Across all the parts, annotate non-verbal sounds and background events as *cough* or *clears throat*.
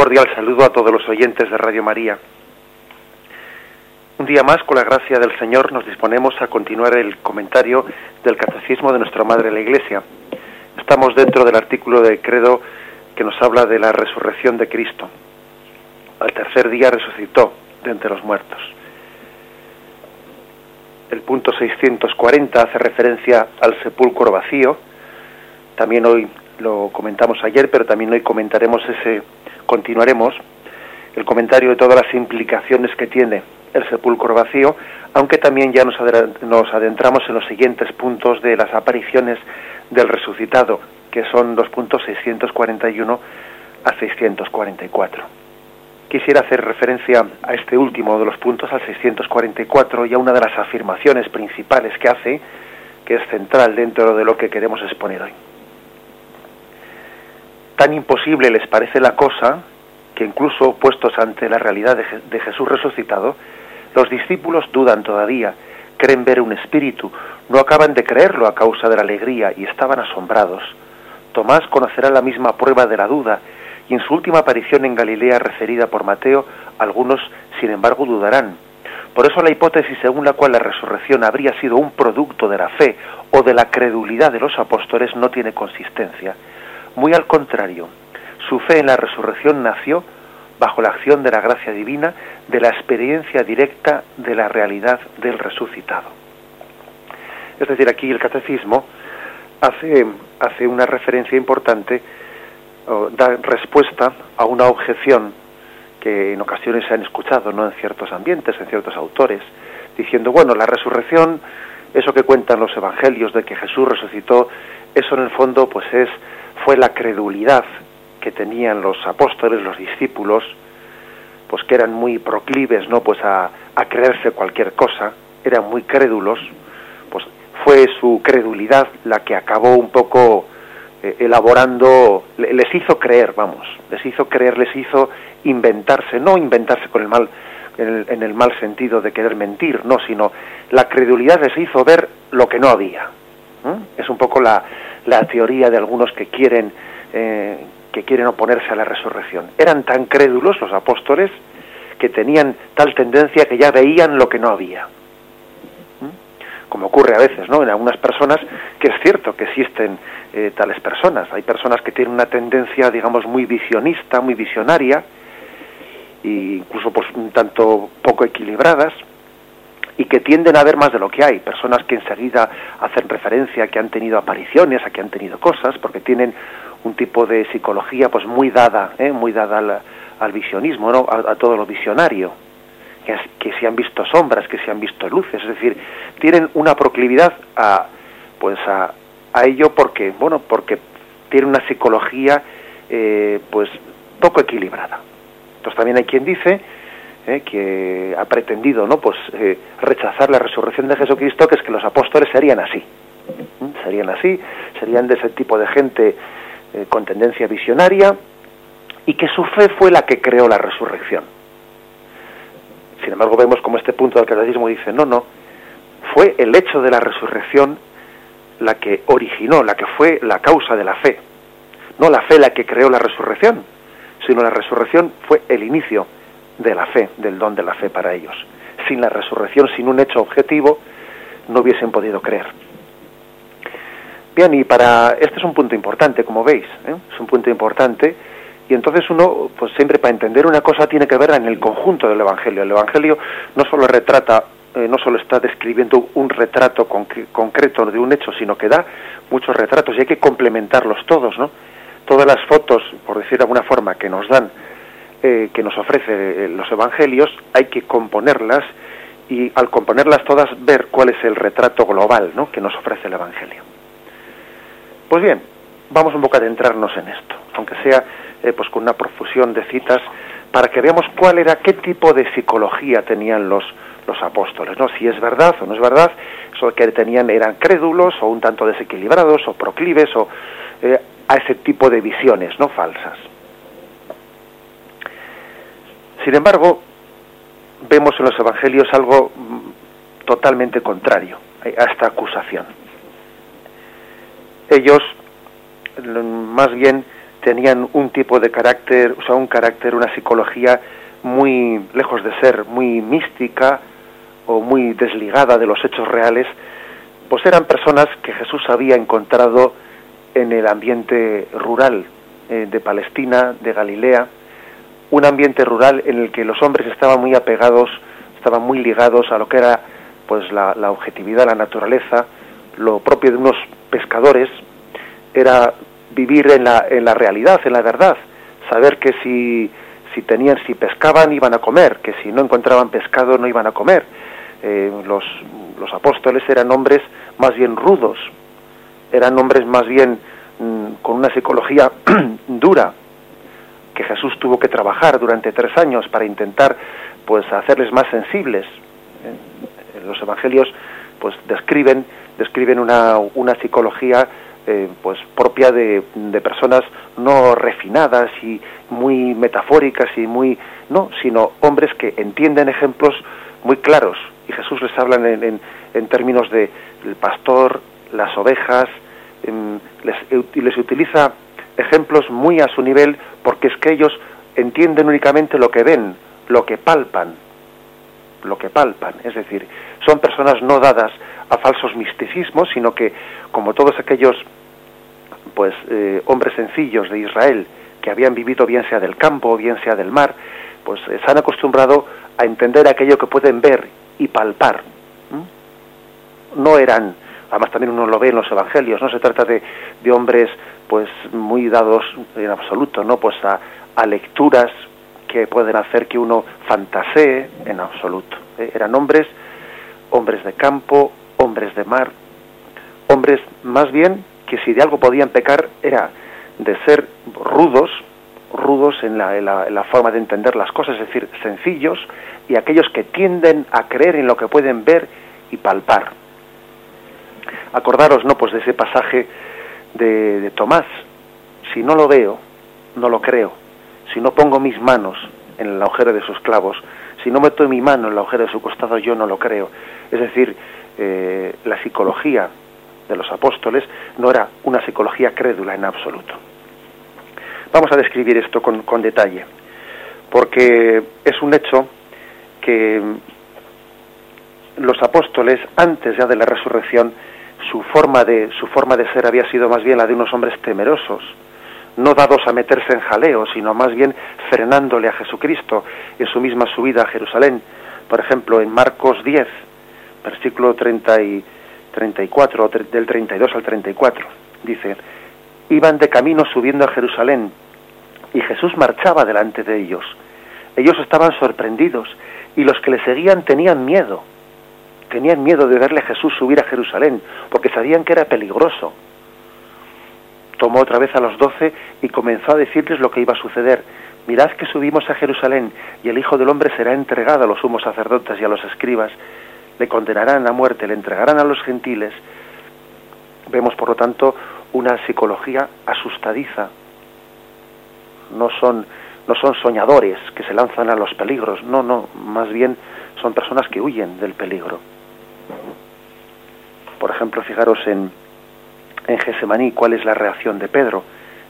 cordial saludo a todos los oyentes de Radio María. Un día más, con la gracia del Señor, nos disponemos a continuar el comentario del Catecismo de nuestra Madre la Iglesia. Estamos dentro del artículo de credo que nos habla de la resurrección de Cristo. Al tercer día resucitó de entre los muertos. El punto 640 hace referencia al sepulcro vacío. También hoy lo comentamos ayer, pero también hoy comentaremos ese, continuaremos el comentario de todas las implicaciones que tiene el sepulcro vacío, aunque también ya nos adentramos en los siguientes puntos de las apariciones del resucitado, que son los puntos 641 a 644. Quisiera hacer referencia a este último de los puntos, al 644, y a una de las afirmaciones principales que hace, que es central dentro de lo que queremos exponer hoy. Tan imposible les parece la cosa que incluso puestos ante la realidad de, Jesús resucitado, los discípulos dudan todavía, creen ver un espíritu, no acaban de creerlo a causa de la alegría y estaban asombrados. Tomás conocerá la misma prueba de la duda y en su última aparición en Galilea referida por Mateo, algunos, sin embargo, dudarán. Por eso la hipótesis según la cual la resurrección habría sido un producto de la fe o de la credulidad de los apóstoles no tiene consistencia. Muy al contrario, su fe en la resurrección nació bajo la acción de la gracia divina, de la experiencia directa de la realidad del resucitado. Es decir, aquí el catecismo hace, hace una referencia importante, da respuesta a una objeción que en ocasiones se han escuchado ¿no? en ciertos ambientes, en ciertos autores, diciendo, bueno, la resurrección, eso que cuentan los evangelios de que Jesús resucitó, eso en el fondo pues es fue la credulidad que tenían los apóstoles, los discípulos, pues que eran muy proclives, ¿no? Pues a, creerse cualquier cosa, eran muy crédulos, pues fue su credulidad la que acabó un poco eh, elaborando, les hizo creer, vamos, les hizo creer, les hizo inventarse, no inventarse con el mal, en el, mal sentido de querer mentir, no, sino la credulidad les hizo ver lo que no había. Es un poco la, la teoría de algunos que quieren eh, que quieren oponerse a la resurrección. Eran tan crédulos los apóstoles que tenían tal tendencia que ya veían lo que no había. ¿Mm? Como ocurre a veces, ¿no? En algunas personas, que es cierto que existen eh, tales personas. Hay personas que tienen una tendencia, digamos, muy visionista, muy visionaria, e incluso pues un tanto poco equilibradas, y que tienden a ver más de lo que hay. Personas que enseguida hacen referencia a que han tenido apariciones, a que han tenido cosas, porque tienen un tipo de psicología pues muy dada, ¿eh? muy dada al, visionismo, ¿no? A, todo lo visionario, que, que se han visto sombras, que se han visto luces, es decir, tienen una proclividad a pues a, a ello porque bueno porque tienen una psicología eh, pues poco equilibrada. Entonces también hay quien dice eh, que ha pretendido no pues eh, rechazar la resurrección de Jesucristo que es que los apóstoles serían así. ¿Mm? serían así serían de ese tipo de gente eh, con tendencia visionaria y que su fe fue la que creó la resurrección. Sin embargo vemos como este punto del catecismo dice no no fue el hecho de la resurrección la que originó la que fue la causa de la fe. No la fe la que creó la resurrección sino la resurrección fue el inicio de la fe, del don de la fe para ellos. Sin la resurrección, sin un hecho objetivo, no hubiesen podido creer. Bien, y para este es un punto importante, como veis, ¿eh? es un punto importante, y entonces uno, pues siempre para entender una cosa tiene que ver en el conjunto del Evangelio. El Evangelio no solo retrata, eh, no solo está describiendo un retrato concreto de un hecho, sino que da muchos retratos y hay que complementarlos todos, ¿no? Todas las fotos, por decir de alguna forma, que nos dan eh, que nos ofrece eh, los evangelios, hay que componerlas y al componerlas todas ver cuál es el retrato global ¿no? que nos ofrece el evangelio. Pues bien, vamos un poco a adentrarnos en esto, aunque sea eh, pues con una profusión de citas, para que veamos cuál era, qué tipo de psicología tenían los, los apóstoles, ¿no? Si es verdad o no es verdad, eso que tenían eran crédulos o un tanto desequilibrados o proclives o a ese tipo de visiones, ¿no? Falsas. Sin embargo, vemos en los evangelios algo mm, totalmente contrario a esta acusación. Ellos mm, más bien tenían un tipo de carácter, o sea, un carácter, una psicología muy lejos de ser muy mística o muy desligada de los hechos reales, pues eran personas que Jesús había encontrado en el ambiente rural eh, de Palestina, de Galilea, un ambiente rural en el que los hombres estaban muy apegados, estaban muy ligados a lo que era pues la, objetividad, la naturaleza, lo propio de unos pescadores era vivir en la, en la realidad, en la verdad, saber que si, si tenían, si pescaban iban a comer, que si no encontraban pescado no iban a comer. Eh, los, los apóstoles eran hombres más bien rudos, eran hombres más bien mm, con una psicología *clears throat* dura, que Jesús tuvo que trabajar durante tres años para intentar pues hacerles más sensibles. Eh, los evangelios pues describen describen una, una psicología eh, pues propia de, de, personas no refinadas y muy metafóricas y muy no sino hombres que entienden ejemplos muy claros y Jesús les habla en, en, términos de el pastor las ovejas les, les utiliza ejemplos muy a su nivel porque es que ellos entienden únicamente lo que ven lo que palpan lo que palpan es decir son personas no dadas a falsos misticismos sino que como todos aquellos pues eh, hombres sencillos de Israel que habían vivido bien sea del campo o bien sea del mar, pues eh, se han acostumbrado a entender aquello que pueden ver y palpar. No eran, además también uno lo ve en los evangelios, no se trata de, de hombres pues muy dados en absoluto, no pues a, lecturas que pueden hacer que uno fantasee en absoluto. ¿eh? Eran hombres, hombres de campo, hombres de mar, hombres más bien que si de algo podían pecar era de ser rudos, rudos en la, forma de entender las cosas, es decir, sencillos, y aquellos que tienden a creer en lo que pueden ver y palpar. Acordaros, ¿no? Pues de ese pasaje de, Tomás, si no lo veo, no lo creo, si no pongo mis manos en el agujero de sus clavos, si no meto mi mano en el agujero de su costado, yo no lo creo. Es decir, eh, la psicología de los apóstoles no era una psicología crédula en absoluto. Vamos a describir esto con, con detalle, porque es un hecho que los apóstoles, antes ya de la resurrección, su forma de, su forma de ser había sido más bien la de unos hombres temerosos, no dados a meterse en jaleo, sino más bien frenándole a Jesucristo en su misma subida a Jerusalén. Por ejemplo, en Marcos 10, versículo 30 y 34, del 32 al 34. Dice, iban de camino subiendo a Jerusalén y Jesús marchaba delante de ellos. Ellos estaban sorprendidos y los que le seguían tenían miedo. Tenían miedo de verle a Jesús subir a Jerusalén porque sabían que era peligroso. Tomó otra vez a los doce y comenzó a decirles lo que iba a suceder. Mirad que subimos a Jerusalén y el Hijo del Hombre será entregado a los sumos sacerdotes y a los escribas le condenarán a muerte, le entregarán a los gentiles. Vemos, por lo tanto, una psicología asustadiza. No son, no son soñadores que se lanzan a los peligros, no, no, más bien son personas que huyen del peligro. Por ejemplo, fijaros en, en Gesemaní cuál es la reacción de Pedro.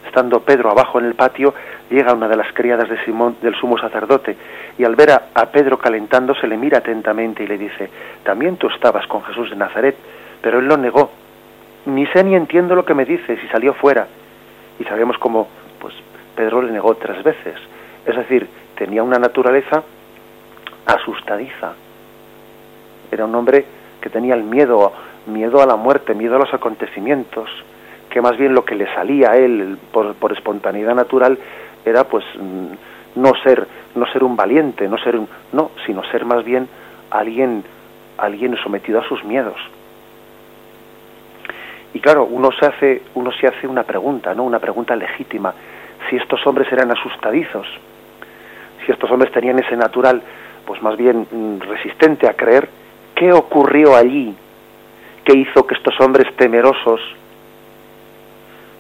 Estando Pedro abajo en el patio, llega una de las criadas de Simón, del sumo sacerdote, y al ver a, Pedro calentándose le mira atentamente y le dice, también tú estabas con Jesús de Nazaret, pero él lo negó. Ni sé ni entiendo lo que me dices y salió fuera. Y sabemos cómo, pues, Pedro le negó tres veces. Es decir, tenía una naturaleza asustadiza. Era un hombre que tenía el miedo, miedo a la muerte, miedo a los acontecimientos, que más bien lo que le salía a él por, por espontaneidad natural era pues mm, no ser no ser un valiente, no ser un no, sino ser más bien alguien alguien sometido a sus miedos. Y claro, uno se hace uno se hace una pregunta, ¿no? Una pregunta legítima, si estos hombres eran asustadizos, si estos hombres tenían ese natural pues más bien mm, resistente a creer, ¿qué ocurrió allí que hizo que estos hombres temerosos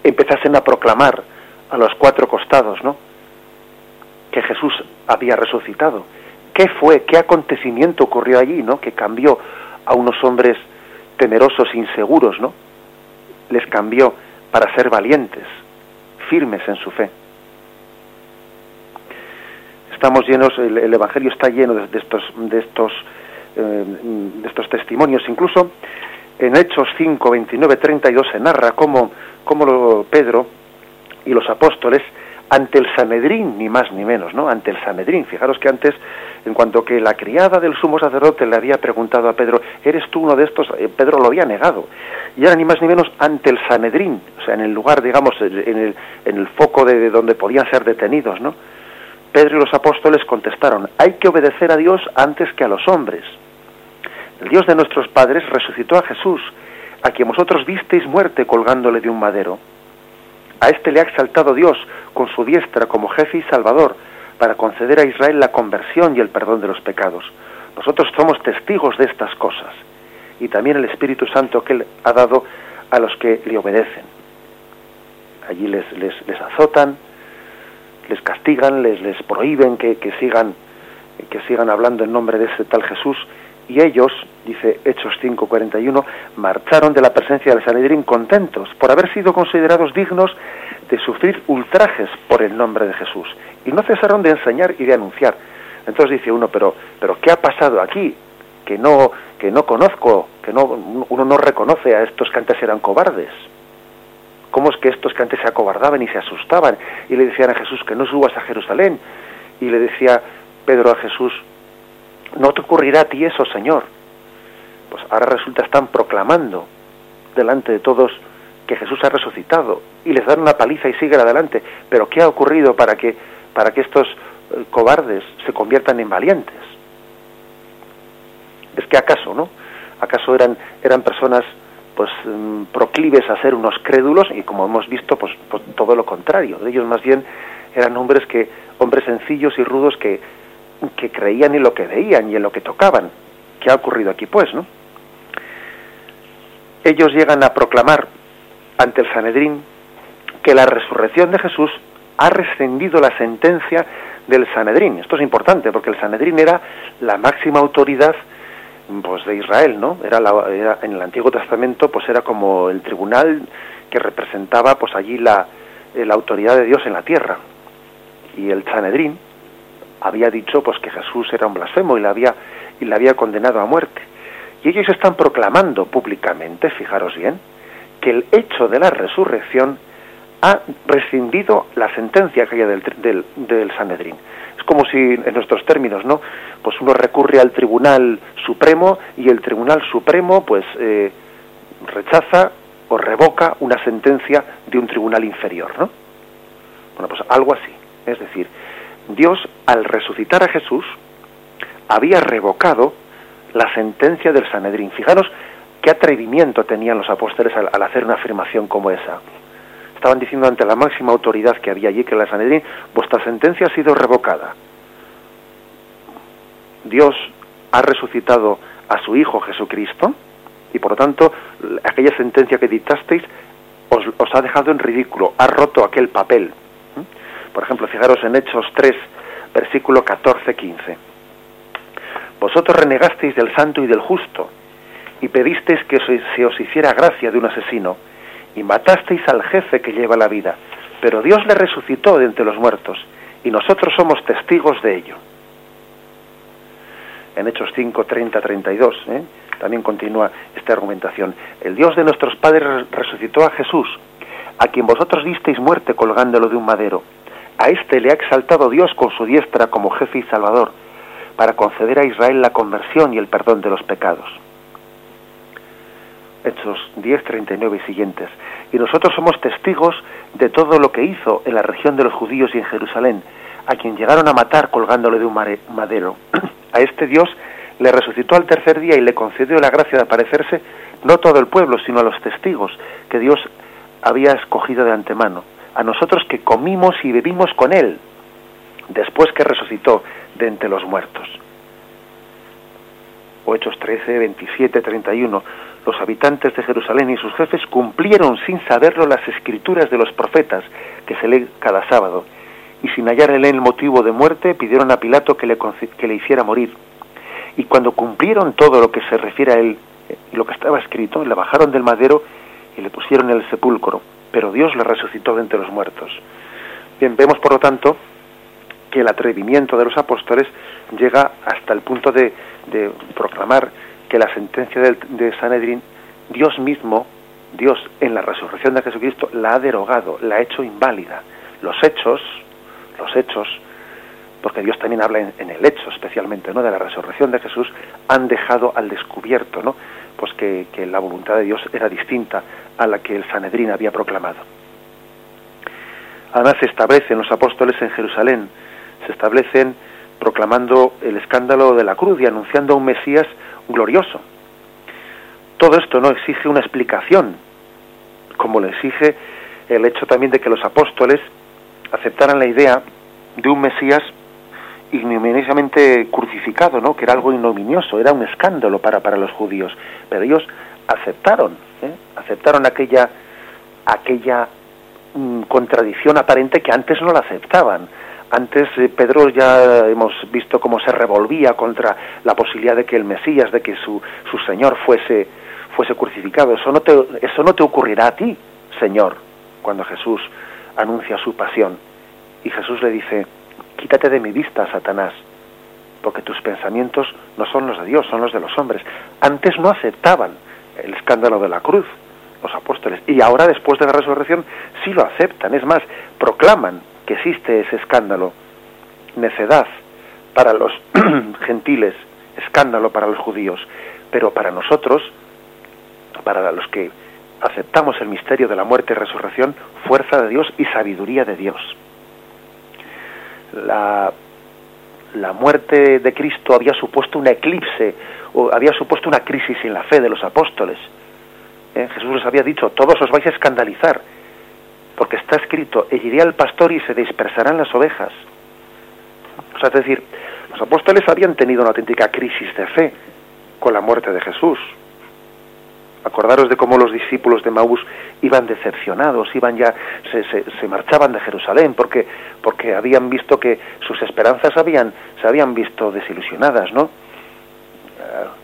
empezasen a proclamar a los cuatro costados, ¿no? Que Jesús había resucitado. ¿Qué fue? ¿Qué acontecimiento ocurrió allí, ¿no? Que cambió a unos hombres temerosos, inseguros, ¿no? Les cambió para ser valientes, firmes en su fe. Estamos llenos, el, Evangelio está lleno de, estos, de estos, eh, de estos testimonios. Incluso en Hechos 5, 29, 32 se narra cómo, cómo Pedro y los apóstoles ante el Sanedrín, ni más ni menos, ¿no? Ante el Sanedrín. Fijaros que antes, en cuanto que la criada del sumo sacerdote le había preguntado a Pedro, ¿eres tú uno de estos? Eh, Pedro lo había negado. Y ahora ni más ni menos ante el Sanedrín, o sea, en el lugar, digamos, en el, en el foco de donde podían ser detenidos, ¿no? Pedro y los apóstoles contestaron, hay que obedecer a Dios antes que a los hombres. El Dios de nuestros padres resucitó a Jesús, a quien vosotros visteis muerte colgándole de un madero a este le ha exaltado Dios con su diestra como jefe y salvador para conceder a Israel la conversión y el perdón de los pecados. Nosotros somos testigos de estas cosas y también el Espíritu Santo que Él ha dado a los que le obedecen. Allí les, les, azotan, les castigan, les, les prohíben que, que, sigan, que sigan hablando en nombre de ese tal Jesús y ellos, dice Hechos 5:41, marcharon de la presencia del Sanedrín contentos por haber sido considerados dignos de sufrir ultrajes por el nombre de Jesús. Y no cesaron de enseñar y de anunciar. Entonces dice uno, pero, pero ¿qué ha pasado aquí? Que no, que no conozco, que no, uno no reconoce a estos que antes eran cobardes. ¿Cómo es que estos que antes se acobardaban y se asustaban y le decían a Jesús que no subas a Jerusalén? Y le decía Pedro a Jesús, no te ocurrirá a ti eso, Señor. Pues ahora resulta están proclamando delante de todos que Jesús ha resucitado y les dan una paliza y siguen adelante. Pero ¿qué ha ocurrido para que para que estos eh, cobardes se conviertan en valientes? Es que acaso, ¿no? ¿Acaso eran eran personas pues mm, proclives a ser unos crédulos y como hemos visto pues, pues todo lo contrario. Ellos más bien eran hombres que hombres sencillos y rudos que que creían en lo que veían y en lo que tocaban. ¿Qué ha ocurrido aquí, pues, no? Ellos llegan a proclamar ante el Sanedrín que la resurrección de Jesús ha rescindido la sentencia del Sanedrín. Esto es importante porque el Sanedrín era la máxima autoridad pues de Israel, ¿no? Era, la, en el Antiguo Testamento pues era como el tribunal que representaba pues allí la, la autoridad de Dios en la tierra. Y el Sanedrín había dicho pues que Jesús era un blasfemo y le había y le había condenado a muerte. Y ellos están proclamando públicamente, fijaros bien, que el hecho de la resurrección ha rescindido la sentencia que había del, del, del Sanedrín. Es como si, en nuestros términos, ¿no? Pues uno recurre al Tribunal Supremo y el Tribunal Supremo, pues, eh, rechaza o revoca una sentencia de un tribunal inferior, ¿no? Bueno, pues algo así. Es decir, Dios, al resucitar a Jesús, había revocado la sentencia del Sanedrín. Fijaros qué atrevimiento tenían los apóstoles al, hacer una afirmación como esa. Estaban diciendo ante la máxima autoridad que había allí, que la Sanedrín, vuestra sentencia ha sido revocada. Dios ha resucitado a su Hijo Jesucristo y por lo tanto aquella sentencia que dictasteis os ha dejado en ridículo, ha roto aquel papel. Por ejemplo, fijaros en Hechos 3, versículo 14-15. Vosotros renegasteis del santo y del justo, y pedisteis que se os hiciera gracia de un asesino, y matasteis al jefe que lleva la vida, pero Dios le resucitó de entre los muertos, y nosotros somos testigos de ello. En Hechos 5, 30, 32, también continúa esta argumentación. El Dios de nuestros padres resucitó a Jesús, a quien vosotros disteis muerte colgándolo de un madero a este le ha exaltado Dios con su diestra como jefe y salvador, para conceder a Israel la conversión y el perdón de los pecados. Hechos 10, 39 y siguientes. Y nosotros somos testigos de todo lo que hizo en la región de los judíos y en Jerusalén, a quien llegaron a matar colgándole de un madero. *clears throat* a este Dios le resucitó al tercer día y le concedió la gracia de aparecerse no todo el pueblo, sino a los testigos que Dios había escogido de antemano a nosotros que comimos y bebimos con Él, después que resucitó de entre los muertos. Hechos 13, 27, 31. Los habitantes de Jerusalén y sus jefes cumplieron sin saberlo las escrituras de los profetas que se leen cada sábado, y sin hallar en el motivo de muerte, pidieron a Pilato que le, que le hiciera morir. Y cuando cumplieron todo lo que se refiere a él, lo que estaba escrito, le bajaron del madero y le pusieron en el sepulcro pero Dios le resucitó de entre los muertos. Bien, vemos por lo tanto que el atrevimiento de los apóstoles llega hasta el punto de, proclamar que la sentencia de, de Sanedrín, Dios mismo, Dios en la resurrección de Jesucristo, la ha derogado, la ha hecho inválida. Los hechos, los hechos, porque Dios también habla en, el hecho especialmente ¿no? de la resurrección de Jesús, han dejado al descubierto ¿no? Pues que, la voluntad de Dios era distinta a la que el Sanedrín había proclamado. Además se establecen los apóstoles en Jerusalén, se establecen proclamando el escándalo de la cruz y anunciando a un Mesías glorioso. Todo esto no exige una explicación, como le exige el hecho también de que los apóstoles aceptaran la idea de un Mesías ignominiosamente crucificado, ¿no? que era algo ignominioso, era un escándalo para, para los judíos. Pero ellos aceptaron, ¿eh? aceptaron aquella, aquella mm, contradicción aparente que antes no la aceptaban. Antes eh, Pedro ya hemos visto cómo se revolvía contra la posibilidad de que el Mesías, de que su, su Señor fuese, fuese crucificado. Eso no, te, eso no te ocurrirá a ti, Señor, cuando Jesús anuncia su pasión. Y Jesús le dice, quítate de mi vista, Satanás, porque tus pensamientos no son los de Dios, son los de los hombres. Antes no aceptaban el escándalo de la cruz, los apóstoles, y ahora después de la resurrección sí lo aceptan, es más, proclaman que existe ese escándalo, necedad para los *clears throat* gentiles, escándalo para los judíos, pero para nosotros, para los que aceptamos el misterio de la muerte y resurrección, fuerza de Dios y sabiduría de Dios. La, la muerte de Cristo había supuesto un eclipse, o había supuesto una crisis en la fe de los apóstoles. ¿Eh? Jesús les había dicho, todos os vais a escandalizar, porque está escrito, iré al pastor y se dispersarán las ovejas. O sea, es decir, los apóstoles habían tenido una auténtica crisis de fe con la muerte de Jesús. Acordaros de cómo los discípulos de Maús iban decepcionados, iban ya, se, se, marchaban de Jerusalén porque, porque habían visto que sus esperanzas habían, se habían visto desilusionadas, ¿no? Eh,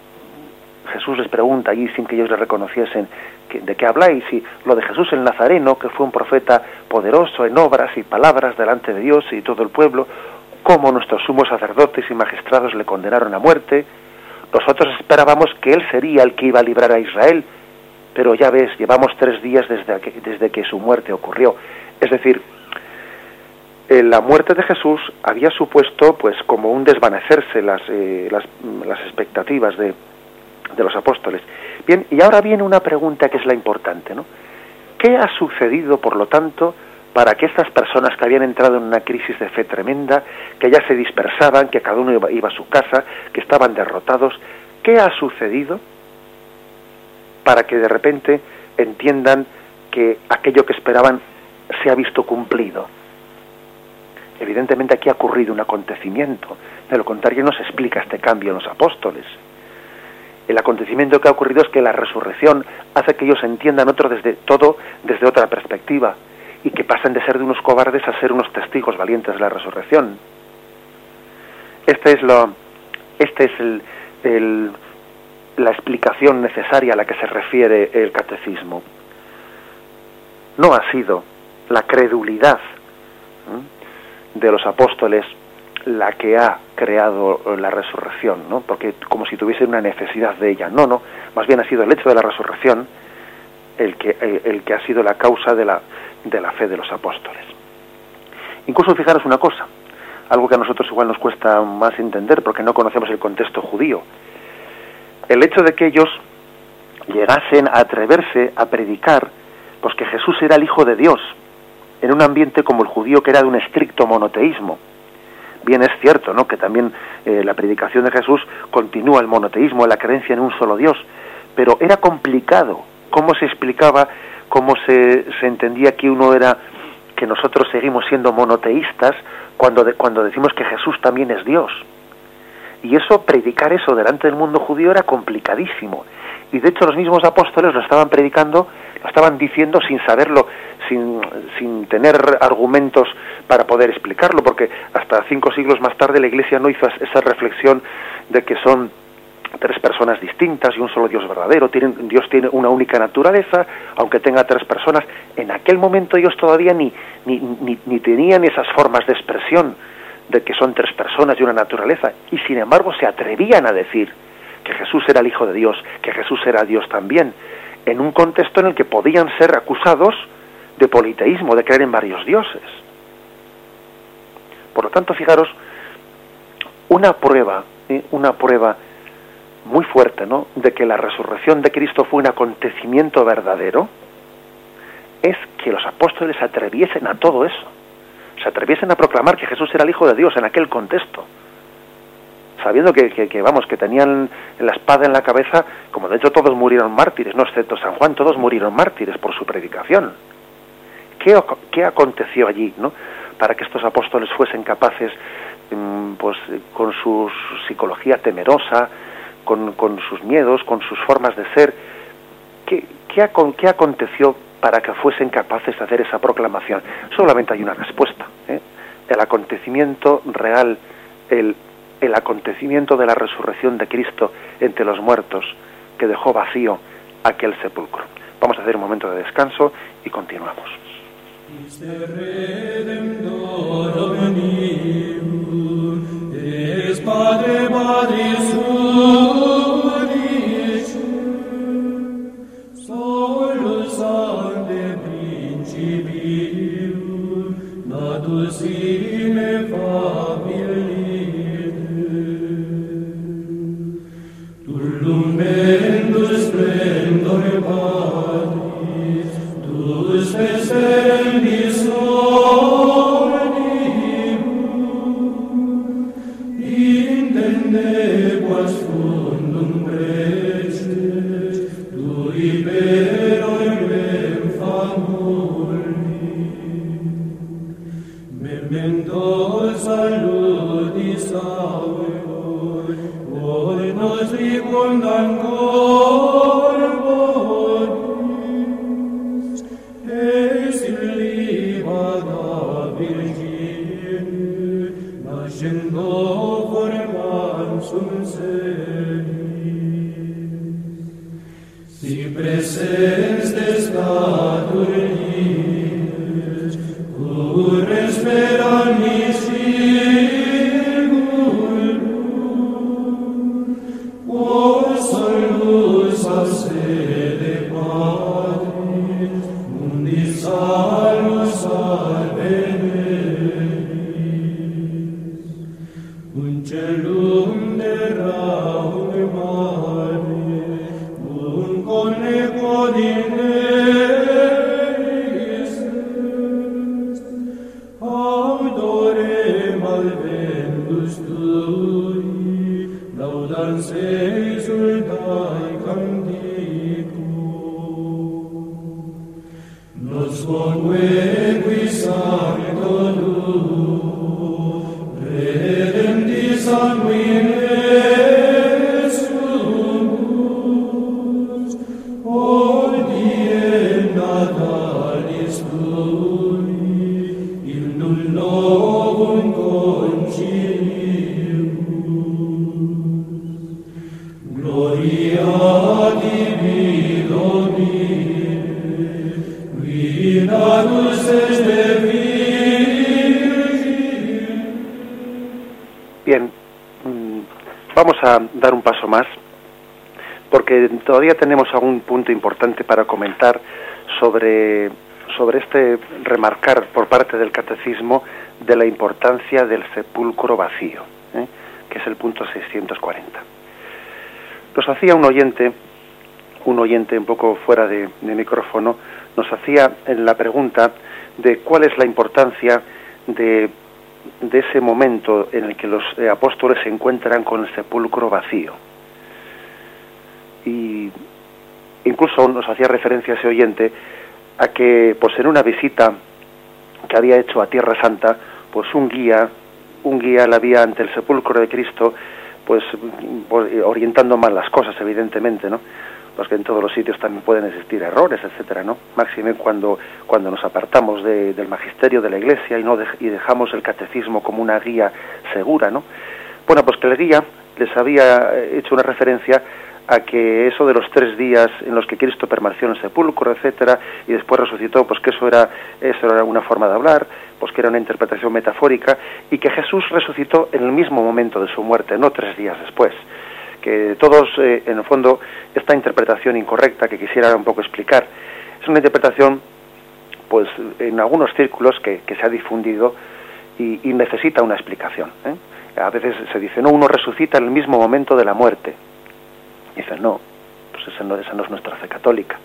Jesús les pregunta allí sin que ellos le reconociesen de qué habláis y lo de Jesús el Nazareno, que fue un profeta poderoso en obras y palabras delante de Dios y todo el pueblo, cómo nuestros sumos sacerdotes y magistrados le condenaron a muerte, nosotros esperábamos que Él sería el que iba a librar a Israel, pero ya ves, llevamos tres días desde que, desde que su muerte ocurrió. Es decir, eh, la muerte de Jesús había supuesto pues como un desvanecerse las, eh, las, las, expectativas de, de los apóstoles. Bien, y ahora viene una pregunta que es la importante, ¿no? ¿Qué ha sucedido, por lo tanto, para que estas personas que habían entrado en una crisis de fe tremenda, que ya se dispersaban, que cada uno iba, a su casa, que estaban derrotados, ¿qué ha sucedido para que de repente entiendan que aquello que esperaban se ha visto cumplido? Evidentemente aquí ha ocurrido un acontecimiento, de lo contrario no se explica este cambio en los apóstoles. El acontecimiento que ha ocurrido es que la resurrección hace que ellos entiendan otro desde todo desde otra perspectiva y que pasen de ser de unos cobardes a ser unos testigos valientes de la resurrección. Este es lo, este es el, la explicación necesaria a la que se refiere el catecismo. No ha sido la credulidad de los apóstoles la que ha creado la resurrección, ¿no? Porque como si tuviesen una necesidad de ella. No, no. Más bien ha sido el hecho de la resurrección el que, el que ha sido la causa de la, de la fe de los apóstoles. Incluso fijaros una cosa, algo que a nosotros igual nos cuesta más entender porque no conocemos el contexto judío. El hecho de que ellos llegasen a atreverse a predicar pues que Jesús era el Hijo de Dios en un ambiente como el judío que era de un estricto monoteísmo. Bien es cierto, ¿no? Que también eh, la predicación de Jesús continúa el monoteísmo, la creencia en un solo Dios, pero era complicado cómo se explicaba cómo se, se entendía que uno era que nosotros seguimos siendo monoteístas cuando, cuando decimos que Jesús también es Dios. Y eso, predicar eso delante del mundo judío era complicadísimo. Y de hecho los mismos apóstoles lo estaban predicando, lo estaban diciendo sin saberlo, sin, sin tener argumentos para poder explicarlo, porque hasta cinco siglos más tarde la Iglesia no hizo esa reflexión de que son tres personas distintas y un solo Dios verdadero. Tienen, Dios tiene una única naturaleza, aunque tenga tres personas. En aquel momento ellos todavía ni, ni, ni, ni tenían esas formas de expresión de que son tres personas y una naturaleza, y sin embargo se atrevían a decir que Jesús era el Hijo de Dios, que Jesús era Dios también, en un contexto en el que podían ser acusados de politeísmo, de creer en varios dioses. Por lo tanto, fijaros, una prueba, ¿eh? una prueba muy fuerte, ¿no?, de que la resurrección de Cristo fue un acontecimiento verdadero, es que los apóstoles atreviesen a todo eso se atreviesen a proclamar que Jesús era el Hijo de Dios en aquel contexto, sabiendo que, que, vamos, que tenían la espada en la cabeza, como de hecho todos murieron mártires, no excepto San Juan, todos murieron mártires por su predicación. ¿Qué, qué aconteció allí, no? Para que estos apóstoles fuesen capaces, mm, pues, con su psicología temerosa, con, sus miedos, con sus formas de ser, ¿qué, qué, qué aconteció para que fuesen capaces de hacer esa proclamación. Solamente hay una respuesta. ¿eh? El acontecimiento real, el, el acontecimiento de la resurrección de Cristo entre los muertos, que dejó vacío aquel sepulcro. Vamos a hacer un momento de descanso y continuamos. Todavía tenemos algún punto importante para comentar sobre, sobre este remarcar por parte del catecismo de la importancia del sepulcro vacío, ¿eh? que es el punto 640. Nos hacía un oyente, un oyente un poco fuera de, micrófono, nos hacía la pregunta de cuál es la importancia de, de ese momento en el que los apóstoles se encuentran con el sepulcro vacío y incluso nos hacía referencia ese oyente a que pues en una visita que había hecho a Tierra Santa pues un guía un guía la vía ante el sepulcro de Cristo pues, pues, orientando mal las cosas evidentemente no pues que en todos los sitios también pueden existir errores etcétera no máxime cuando cuando nos apartamos del magisterio de la Iglesia y no y dejamos el catecismo como una guía segura no bueno pues que el guía les había hecho una referencia a que eso de los tres días en los que Cristo permaneció en el sepulcro, etcétera, y después resucitó, pues que eso era, eso era una forma de hablar, pues que era una interpretación metafórica, y que Jesús resucitó en el mismo momento de su muerte, no tres días después. Que todos, eh, en el fondo, esta interpretación incorrecta que quisiera un poco explicar, es una interpretación, pues, en algunos círculos que, se ha difundido y, y necesita una explicación. ¿eh? A veces se dice, no, uno resucita en el mismo momento de la muerte Dicen, no, pues esa no, esa no es nuestra fe católica.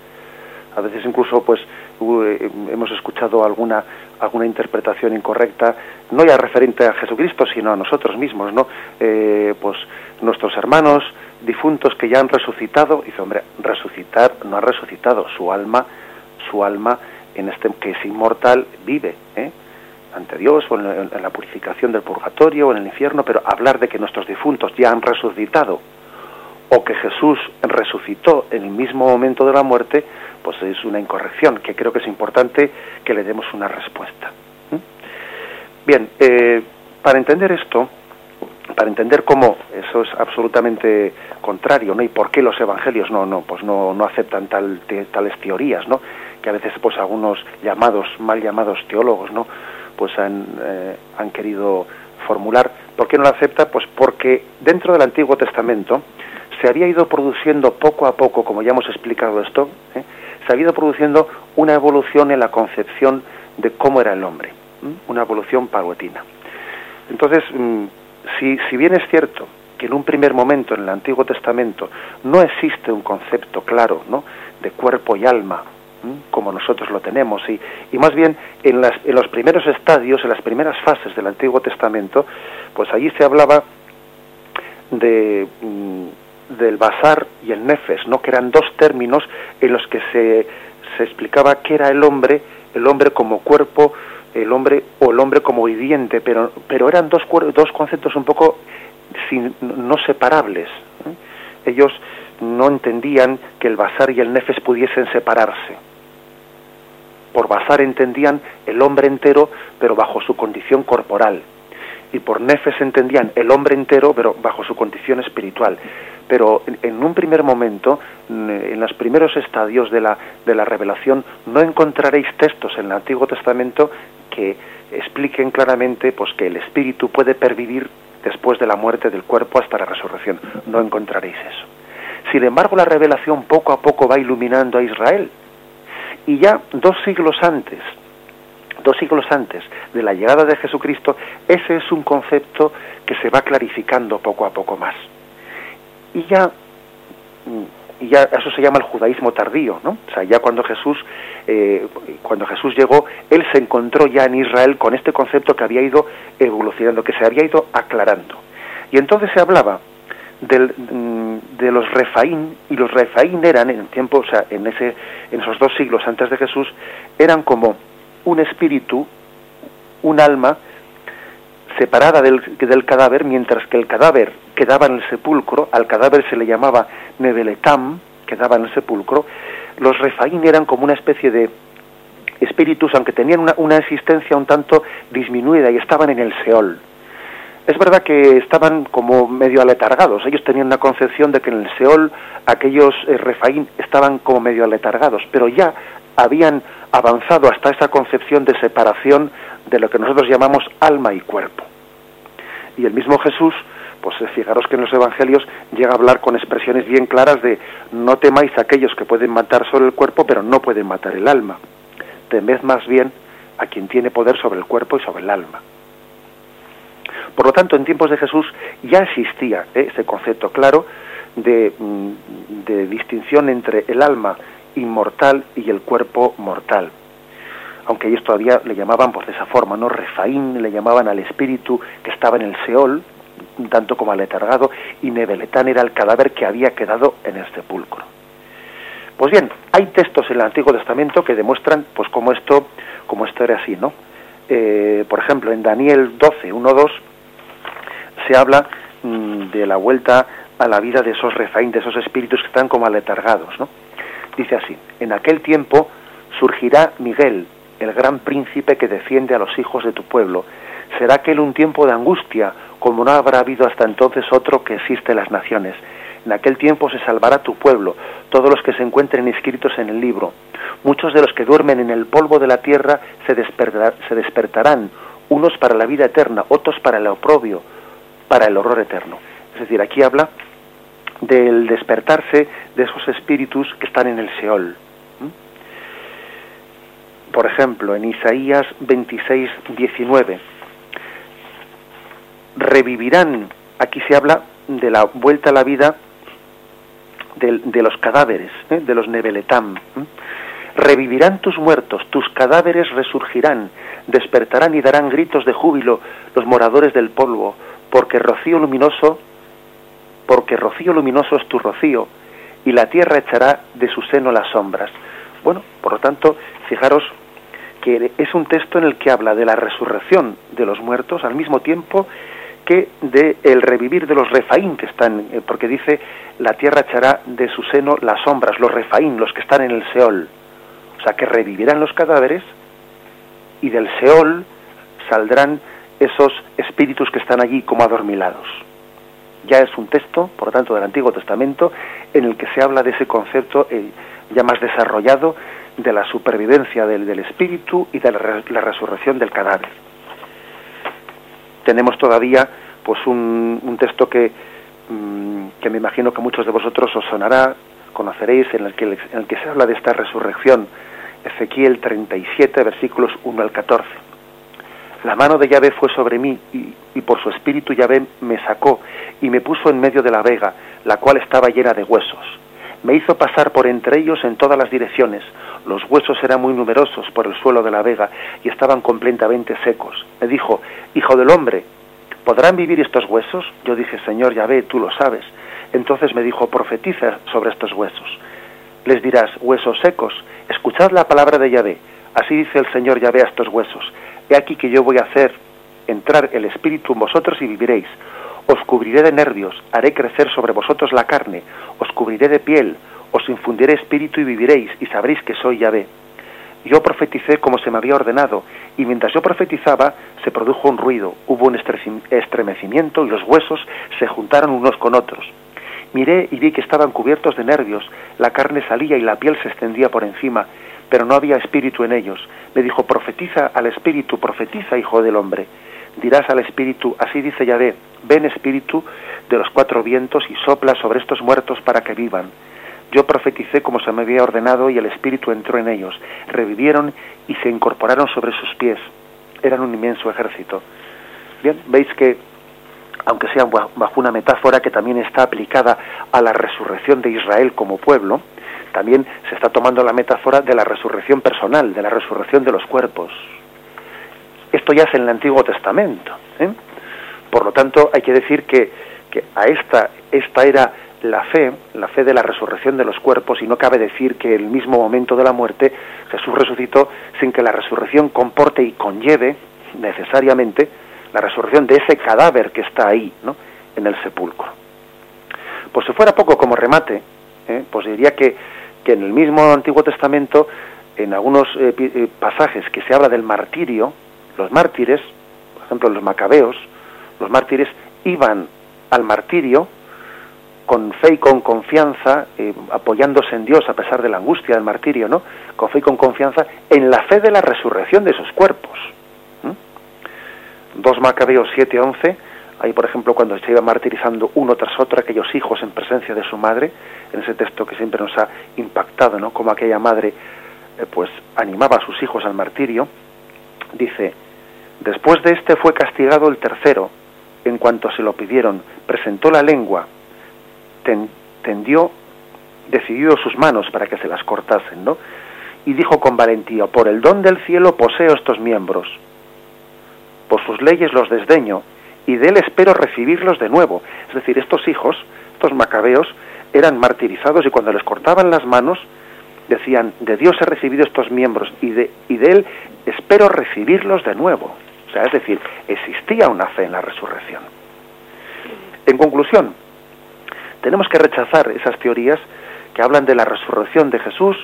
A veces incluso pues eh, hemos escuchado alguna alguna interpretación incorrecta, no ya referente a Jesucristo, sino a nosotros mismos, ¿no? Eh, pues nuestros hermanos difuntos que ya han resucitado, dice, hombre, resucitar no ha resucitado, su alma, su alma en este que es inmortal vive, ¿eh? ante Dios o en la purificación del purgatorio o en el infierno, pero hablar de que nuestros difuntos ya han resucitado, o que Jesús resucitó en el mismo momento de la muerte, pues es una incorrección, que creo que es importante que le demos una respuesta. ¿Mm? Bien, eh, para entender esto, para entender cómo eso es absolutamente contrario, ¿no? Y por qué los evangelios no, no, pues no, no aceptan tal, tales teorías, ¿no? Que a veces, pues algunos llamados, mal llamados teólogos, ¿no? Pues han, eh, han querido formular. ¿Por qué no lo acepta? Pues porque dentro del Antiguo Testamento se había ido produciendo poco a poco, como ya hemos explicado esto, ¿eh? se había ido produciendo una evolución en la concepción de cómo era el hombre, una evolución paulatina. Entonces, mm, si, bien es cierto que en un primer momento en el Antiguo Testamento no existe un concepto claro ¿no? de cuerpo y alma, como nosotros lo tenemos, y, y más bien en los primeros estadios, en las primeras fases del Antiguo Testamento, pues allí se hablaba de, mm, del basar y el nefes, ¿no? que eran dos términos en los que se, se explicaba qué era el hombre, el hombre como cuerpo, el hombre o el hombre como viviente, pero, pero eran dos, dos conceptos un poco sin, no separables. Ellos no entendían que el basar y el nefes pudiesen separarse. Por basar entendían el hombre entero, pero bajo su condición corporal. Y por nefes entendían el hombre entero, pero bajo su condición espiritual pero en, un primer momento, en los primeros estadios de la, de la revelación, no encontraréis textos en el Antiguo Testamento que expliquen claramente pues, que el espíritu puede pervivir después de la muerte del cuerpo hasta la resurrección. No encontraréis eso. Sin embargo, la revelación poco a poco va iluminando a Israel. Y ya dos siglos antes, dos siglos antes de la llegada de Jesucristo, ese es un concepto que se va clarificando poco a poco más y ya y ya eso se llama el judaísmo tardío, ¿no? O sea, ya cuando Jesús, eh, cuando Jesús llegó, él se encontró ya en Israel con este concepto que había ido evolucionando, que se había ido aclarando. Y entonces se hablaba del, mm, de los refaín, y los refaín eran en el tiempo, o sea, en, ese, en esos dos siglos antes de Jesús, eran como un espíritu, un alma, separada del, del cadáver, mientras que el cadáver quedaba en el sepulcro, al cadáver se le llamaba Nebeletam, quedaba en el sepulcro, los refaín eran como una especie de espíritus, aunque tenían una, una, existencia un tanto disminuida y estaban en el Seol. Es verdad que estaban como medio aletargados, ellos tenían una concepción de que en el Seol aquellos eh, refaín estaban como medio aletargados, pero ya habían avanzado hasta esa concepción de separación de lo que nosotros llamamos alma y cuerpo. Y el mismo Jesús pues eh, fijaros que en los evangelios llega a hablar con expresiones bien claras de no temáis a aquellos que pueden matar solo el cuerpo, pero no pueden matar el alma. Temed más bien a quien tiene poder sobre el cuerpo y sobre el alma. Por lo tanto, en tiempos de Jesús ya existía eh, ese concepto claro de, mm, de distinción entre el alma inmortal y el cuerpo mortal aunque ellos todavía le llamaban pues de esa forma, ¿no? Refaín, le llamaban al espíritu que estaba en el Seol, tanto como aletargado, y Nebeletán era el cadáver que había quedado en el sepulcro. Pues bien, hay textos en el Antiguo Testamento que demuestran pues cómo esto, cómo esto era así, ¿no? Eh, por ejemplo, en Daniel 12, 1, 2, se habla mm, de la vuelta a la vida de esos refaín, de esos espíritus que están como aletargados, ¿no? Dice así, en aquel tiempo surgirá Miguel, el gran príncipe que defiende a los hijos de tu pueblo, será aquel un tiempo de angustia, como no habrá habido hasta entonces otro que existe en las naciones. En aquel tiempo se salvará tu pueblo, todos los que se encuentren inscritos en el libro. Muchos de los que duermen en el polvo de la tierra se, se despertarán, unos para la vida eterna, otros para el oprobio, para el horror eterno. Es decir, aquí habla del despertarse de esos espíritus que están en el Seol. Por ejemplo, en Isaías 26, 19, revivirán, aquí se habla de la vuelta a la vida de, los cadáveres, ¿eh? de los Nebeletam. Revivirán tus muertos, tus cadáveres resurgirán, despertarán y darán gritos de júbilo los moradores del polvo, porque rocío luminoso, porque rocío luminoso es tu rocío, y la tierra echará de su seno las sombras. Bueno, por lo tanto, fijaros que es un texto en el que habla de la resurrección de los muertos al mismo tiempo que de el revivir de los refaín que están, eh, porque dice la tierra echará de su seno las sombras, los refaín, los que están en el Seol. O sea, que revivirán los cadáveres y del Seol saldrán esos espíritus que están allí como adormilados. Ya es un texto, por lo tanto, del Antiguo Testamento, en el que se habla de ese concepto eh, ya más desarrollado de la supervivencia del, espíritu y de la, resurrección del cadáver. Tenemos todavía pues un, texto que, mm, que me imagino que muchos de vosotros os sonará, conoceréis, en el que, en el que se habla de esta resurrección. Ezequiel 37, versículos 1 al 14. La mano de Yahvé fue sobre mí y, por su espíritu Yahvé me sacó y me puso en medio de la vega, la cual estaba llena de huesos. Me hizo pasar por entre ellos en todas las direcciones. Los huesos eran muy numerosos por el suelo de la vega y estaban completamente secos. Me dijo, Hijo del hombre, ¿podrán vivir estos huesos? Yo dije, Señor Yahvé, tú lo sabes. Entonces me dijo, profetiza sobre estos huesos. Les dirás, huesos secos, escuchad la palabra de Yahvé. Así dice el Señor Yahvé a estos huesos. He aquí que yo voy a hacer entrar el espíritu en vosotros y viviréis os cubriré de nervios, haré crecer sobre vosotros la carne, os cubriré de piel, os infundiré espíritu y viviréis, y sabréis que soy Yahvé. Yo profeticé como se me había ordenado, y mientras yo profetizaba se produjo un ruido, hubo un estremecimiento y los huesos se juntaron unos con otros. Miré y vi que estaban cubiertos de nervios, la carne salía y la piel se extendía por encima, pero no había espíritu en ellos. Me dijo, profetiza al espíritu, profetiza, hijo del hombre dirás al espíritu, así dice Yahvé, ven espíritu de los cuatro vientos y sopla sobre estos muertos para que vivan. Yo profeticé como se me había ordenado y el espíritu entró en ellos. Revivieron y se incorporaron sobre sus pies. Eran un inmenso ejército. Bien, veis que, aunque sea bajo una metáfora que también está aplicada a la resurrección de Israel como pueblo, también se está tomando la metáfora de la resurrección personal, de la resurrección de los cuerpos. Esto ya es en el Antiguo Testamento. ¿eh? Por lo tanto, hay que decir que, que a esta, esta era la fe, la fe de la resurrección de los cuerpos, y no cabe decir que el mismo momento de la muerte Jesús resucitó sin que la resurrección comporte y conlleve necesariamente la resurrección de ese cadáver que está ahí, ¿no? en el sepulcro. Pues si fuera poco como remate, ¿eh? pues diría que, que en el mismo Antiguo Testamento, en algunos eh, pasajes que se habla del martirio, los mártires, por ejemplo los macabeos, los mártires iban al martirio con fe y con confianza, eh, apoyándose en Dios a pesar de la angustia del martirio, ¿no? Con fe y con confianza en la fe de la resurrección de sus cuerpos. Dos Macabeos 7-11, ahí por ejemplo cuando se iba martirizando uno tras otro aquellos hijos en presencia de su madre, en ese texto que siempre nos ha impactado, ¿no? Como aquella madre eh, pues animaba a sus hijos al martirio, dice, después de este fue castigado el tercero, en cuanto se lo pidieron, presentó la lengua, tendió decidido sus manos para que se las cortasen, ¿no? Y dijo con valentía, por el don del cielo poseo estos miembros, por sus leyes los desdeño, y de él espero recibirlos de nuevo. Es decir, estos hijos, estos macabeos, eran martirizados y cuando les cortaban las manos, decían, de Dios he recibido estos miembros y de, y Él espero recibirlos de nuevo. O sea, es decir, existía una fe en la resurrección. En conclusión, tenemos que rechazar esas teorías que hablan de la resurrección de Jesús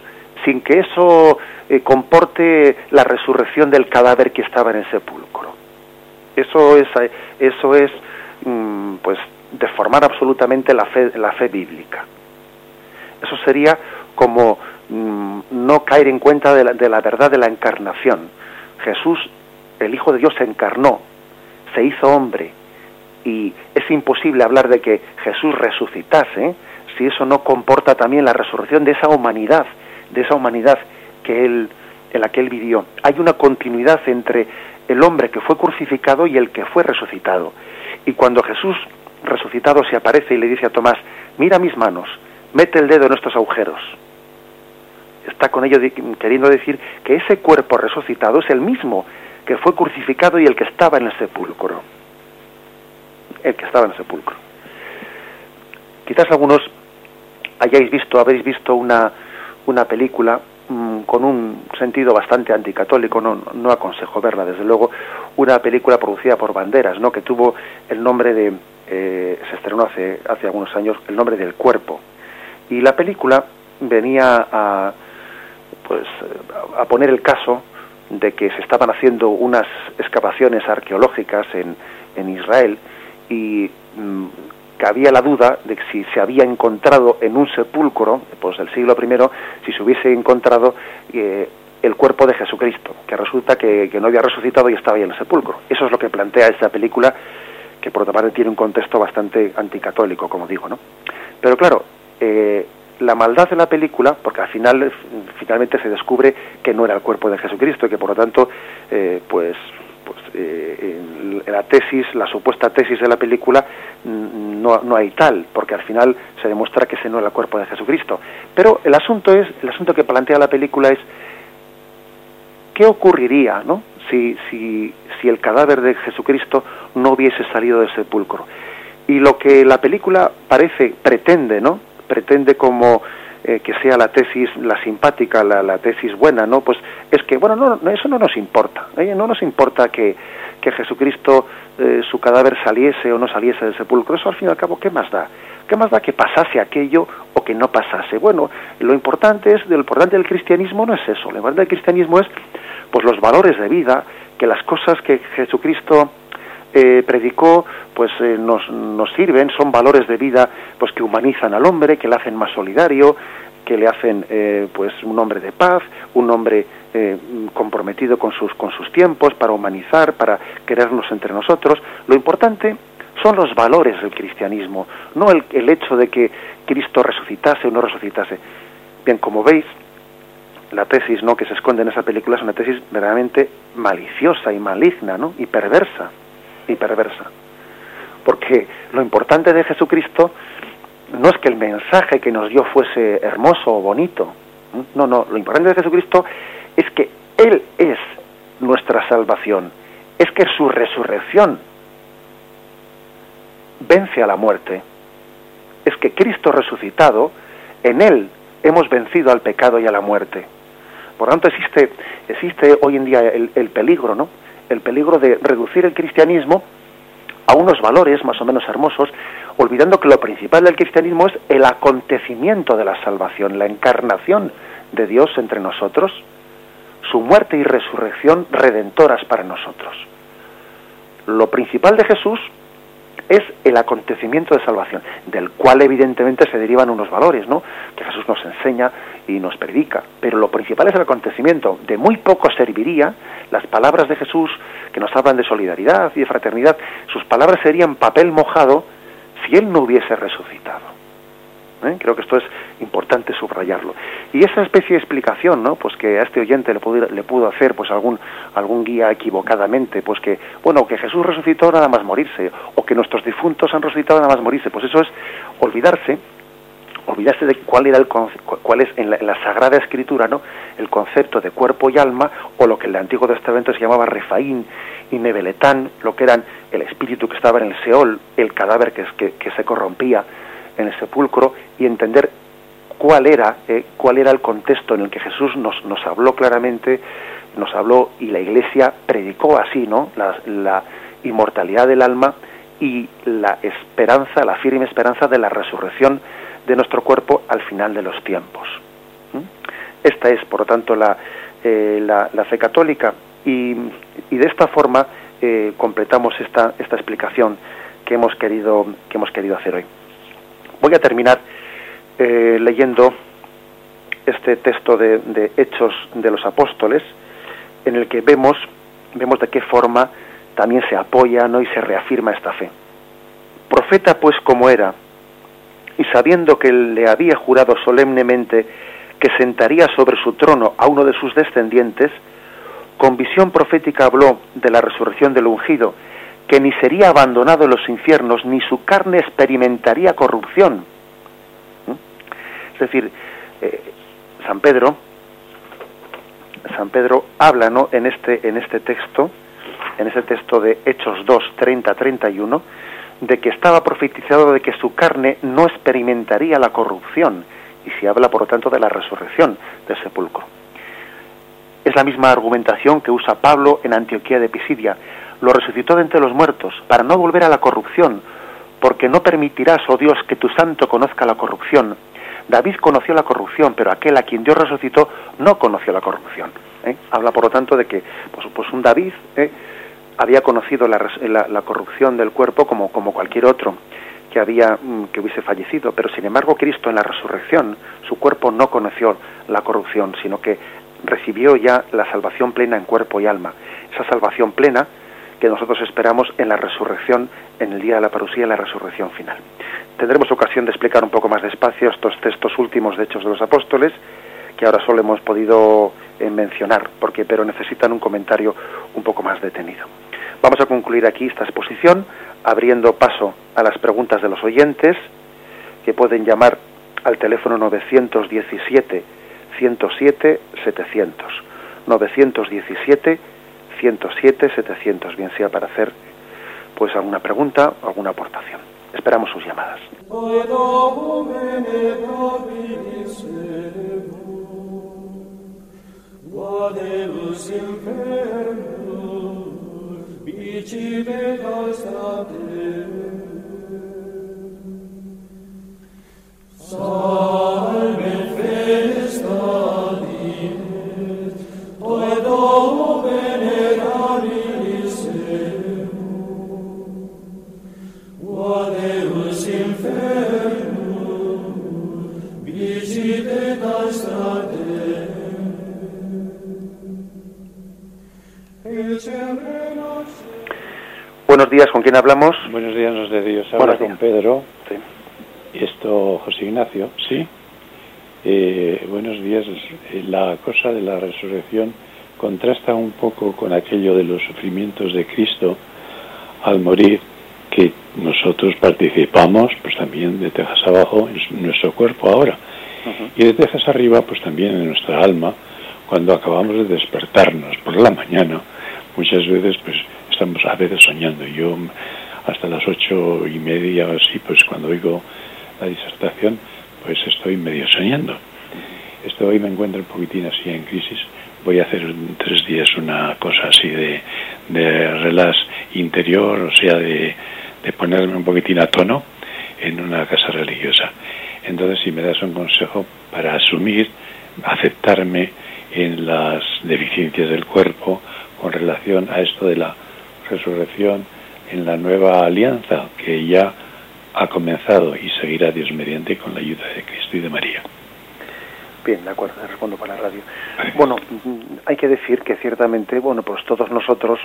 sin que eso eh, comporte la resurrección del cadáver que estaba en el sepulcro. Eso es, eso es mm, pues deformar absolutamente la fe, la fe bíblica. Eso sería como mm, no caer en cuenta de la, de la verdad de la encarnación. Jesús, el Hijo de Dios, se encarnó, se hizo hombre, y es imposible hablar de que Jesús resucitase si eso no comporta también la resurrección de esa humanidad, de esa humanidad que él, en la que él vivió. Hay una continuidad entre el hombre que fue crucificado y el que fue resucitado. Y cuando Jesús resucitado se aparece y le dice a Tomás, mira mis manos, mete el dedo en estos agujeros. Está con ello queriendo decir que ese cuerpo resucitado es el mismo que fue crucificado y el que estaba en el sepulcro. El que estaba en el sepulcro. Quizás algunos hayáis visto, habéis visto una, una película con un sentido bastante anticatólico, no, no aconsejo verla, desde luego, una película producida por Banderas, ¿no? que tuvo el nombre de, eh, se estrenó hace, hace algunos años, el nombre del cuerpo. Y la película venía a, pues, a poner el caso de que se estaban haciendo unas excavaciones arqueológicas en, en Israel y que había la duda de que si se había encontrado en un sepulcro, pues del siglo I, si se hubiese encontrado eh, el cuerpo de Jesucristo, que resulta que, no había resucitado y estaba ahí en el sepulcro. Eso es lo que plantea esta película, que por otra parte tiene un contexto bastante anticatólico, como digo, ¿no? Pero claro, eh, la maldad de la película, porque al final finalmente se descubre que no era el cuerpo de Jesucristo y que por lo tanto, eh, pues, eh, en la tesis, la supuesta tesis de la película, mm, no, no hay tal, porque al final se demuestra que ese no era el cuerpo de Jesucristo. Pero el asunto es, el asunto que plantea la película es qué ocurriría, ¿no? Si, si, si el cadáver de Jesucristo no hubiese salido del sepulcro. Y lo que la película parece, pretende, ¿no? Pretende como eh, que sea la tesis, la simpática, la, tesis buena, ¿no? Pues es que, bueno, no, eso no nos importa, ¿eh? no nos importa que, que Jesucristo, eh, su cadáver saliese o no saliese del sepulcro, eso al fin y al cabo, ¿qué más da? ¿Qué más da que pasase aquello o que no pasase? Bueno, lo importante es, lo importante del cristianismo no es eso, lo importante del cristianismo es, pues los valores de vida, que las cosas que Jesucristo eh, predicó pues eh, nos, nos sirven, son valores de vida pues que humanizan al hombre, que le hacen más solidario, que le hacen eh, pues un hombre de paz, un hombre comprometido con sus, con sus tiempos, para humanizar, para querernos entre nosotros. Lo importante son los valores del cristianismo, no el, el hecho de que Cristo resucitase o no resucitase. Bien, como veis, la tesis ¿no? que se esconde en esa película es una tesis verdaderamente maliciosa y maligna ¿no? y perversa y perversa. Porque lo importante de Jesucristo no es que el mensaje que nos dio fuese hermoso o bonito. No, no, lo importante de Jesucristo es que Él es nuestra salvación. Es que su resurrección vence a la muerte. Es que Cristo resucitado, en Él hemos vencido al pecado y a la muerte. Por lo tanto, existe, existe hoy en día el, el peligro, ¿no? El peligro de reducir el cristianismo a unos valores más o menos hermosos, olvidando que lo principal del cristianismo es el acontecimiento de la salvación, la encarnación de Dios entre nosotros, su muerte y resurrección redentoras para nosotros. Lo principal de Jesús es el acontecimiento de salvación, del cual evidentemente se derivan unos valores, ¿no? Que Jesús nos enseña y nos predica. Pero lo principal es el acontecimiento. De muy poco serviría las palabras de Jesús que nos hablan de solidaridad y de fraternidad. Sus palabras serían papel mojado si Él no hubiese resucitado. ¿Eh? Creo que esto es importante subrayarlo. Y esa especie de explicación, ¿no? Pues que a este oyente le pudo, le pudo hacer pues algún, algún guía equivocadamente, pues que, bueno, que Jesús resucitó nada más morirse, o que nuestros difuntos han resucitado nada más morirse, pues eso es olvidarse olvidarse de cuál era el cuál es en la, Sagrada Escritura no el concepto de cuerpo y alma o lo que en el Antiguo Testamento se llamaba Refaín y Nebeletán lo que eran el espíritu que estaba en el Seol el cadáver que, que, que se corrompía en el sepulcro y entender cuál era, eh, cuál era el contexto en el que Jesús nos, nos habló claramente, nos habló y la Iglesia predicó así, ¿no? La, inmortalidad del alma y la esperanza, la firme esperanza de la resurrección de nuestro cuerpo al final de los tiempos. Esta es, por lo tanto, la, eh, la, fe católica y, y, de esta forma eh, completamos esta, esta explicación que hemos querido que hemos querido hacer hoy. Voy a terminar eh, leyendo este texto de, de, Hechos de los Apóstoles, en el que vemos vemos de qué forma también se apoya ¿no? y se reafirma esta fe. Profeta pues como era, y sabiendo que le había jurado solemnemente que sentaría sobre su trono a uno de sus descendientes, con visión profética habló de la resurrección del ungido, que ni sería abandonado en los infiernos, ni su carne experimentaría corrupción. ¿Mm? Es decir, eh, San Pedro, San Pedro habla ¿no? en, este, en este texto, en ese texto de Hechos 2, 30, 31, de que estaba profetizado de que su carne no experimentaría la corrupción, y se habla por lo tanto de la resurrección del sepulcro. Es la misma argumentación que usa Pablo en Antioquía de Pisidia. Lo resucitó de entre los muertos para no volver a la corrupción, porque no permitirás, oh Dios, que tu santo conozca la corrupción. David conoció la corrupción, pero aquel a quien Dios resucitó no conoció la corrupción. ¿eh? Habla, por lo tanto, de que pues, pues un David ¿eh? había conocido la, la, corrupción del cuerpo como, como cualquier otro que había mm, que hubiese fallecido, pero sin embargo Cristo en la resurrección su cuerpo no conoció la corrupción, sino que recibió ya la salvación plena en cuerpo y alma. Esa salvación plena que nosotros esperamos en la resurrección, en el día de la parusía, en la resurrección final. Tendremos ocasión de explicar un poco más despacio estos textos últimos de Hechos de los Apóstoles, que ahora solo hemos podido eh, mencionar, porque pero necesitan un comentario un poco más detenido. Vamos a concluir aquí esta exposición, abriendo paso a las preguntas de los oyentes, que pueden llamar al teléfono 917 107 700. 917 107 700, bien sea para hacer pues alguna pregunta o alguna aportación. Esperamos sus llamadas. Buenos quién hablamos? Buenos días, nos de Dios. Habla con Pedro. Sí. Esto, José Ignacio, sí. Eh, buenos días. Eh, la cosa de la resurrección contrasta un poco con aquello de los sufrimientos de Cristo al morir, que nosotros participamos, pues también de tejas abajo, en nuestro cuerpo ahora. Y de tejas arriba, pues también en nuestra alma, cuando acabamos de despertarnos por la mañana, muchas veces pues estamos a veces soñando. Yo hasta las ocho y media o así, pues cuando oigo la disertación, pues estoy medio soñando. Esto hoy me encuentro un poquitín así en crisis. Voy a hacer en tres días una cosa así de, de relax interior, o sea, de, de ponerme un poquitín a tono en una casa religiosa. Entonces, si me das un consejo para asumir, aceptarme en las deficiencias del cuerpo con relación a esto de la resurrección en la nueva alianza que ya ha comenzado y seguirá Dios mediante con la ayuda de Cristo y de María. Bien, de acuerdo, respondo para la radio. Bueno, hay que decir que ciertamente, bueno, pues todos nosotros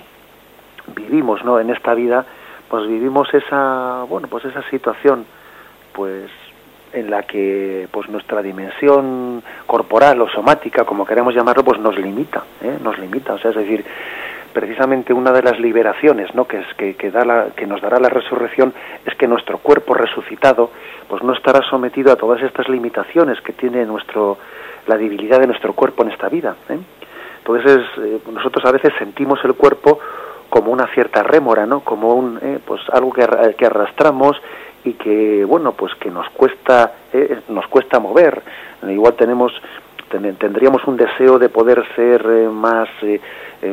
vivimos, ¿no? En esta vida, pues vivimos esa, bueno, pues esa situación, pues en la que pues nuestra dimensión corporal o somática, como queremos llamarlo, pues nos limita, ¿eh? nos limita. O sea, es decir, precisamente una de las liberaciones ¿no? que, es, que, que, da la, que nos dará la resurrección es que nuestro cuerpo resucitado pues no estará sometido a todas estas limitaciones que tiene nuestro la debilidad de nuestro cuerpo en esta vida. ¿eh? Entonces eh, nosotros a veces sentimos el cuerpo como una cierta rémora, ¿no? Como un, eh, pues algo que, que arrastramos y que bueno pues que nos cuesta nos cuesta mover igual tenemos tendríamos un deseo de poder ser eh, más eh,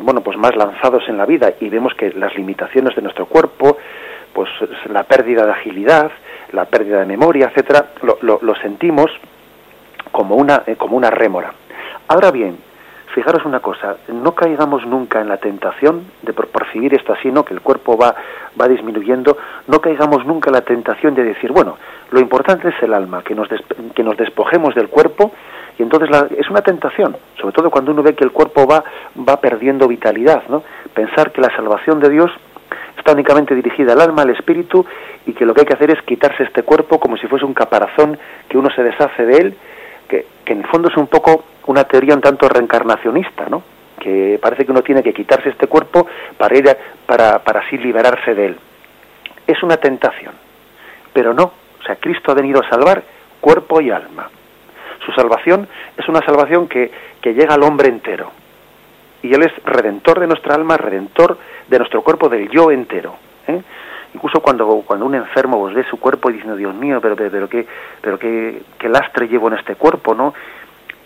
bueno pues más lanzados en la vida y vemos que las limitaciones de nuestro cuerpo pues la pérdida de agilidad la pérdida de memoria etcétera lo, lo, lo sentimos como una como una rémora ahora bien fijaros una cosa, no caigamos nunca en la tentación de percibir esto así, ¿no? Que el cuerpo va, va disminuyendo, no caigamos nunca en la tentación de decir, bueno, lo importante es el alma, que nos, que nos despojemos del cuerpo y entonces es una tentación, sobre todo cuando uno ve que el cuerpo va, va perdiendo vitalidad, ¿no? Pensar que la salvación de Dios está únicamente dirigida al alma, al espíritu, y que lo que hay que hacer es quitarse este cuerpo como si fuese un caparazón que uno se deshace de él, que, que en el fondo es un poco una teoría un tanto reencarnacionista, ¿no? que parece que uno tiene que quitarse este cuerpo para para, para así liberarse de él. Es una tentación, pero no, o sea, Cristo ha venido a salvar cuerpo y alma. Su salvación es una salvación que, que llega al hombre entero. Y Él es redentor de nuestra alma, redentor de nuestro cuerpo, del yo entero. ¿eh? Incluso cuando, cuando un enfermo ve su cuerpo y diciendo, Dios mío, pero, pero, pero, qué, pero qué, qué lastre llevo en este cuerpo, ¿no?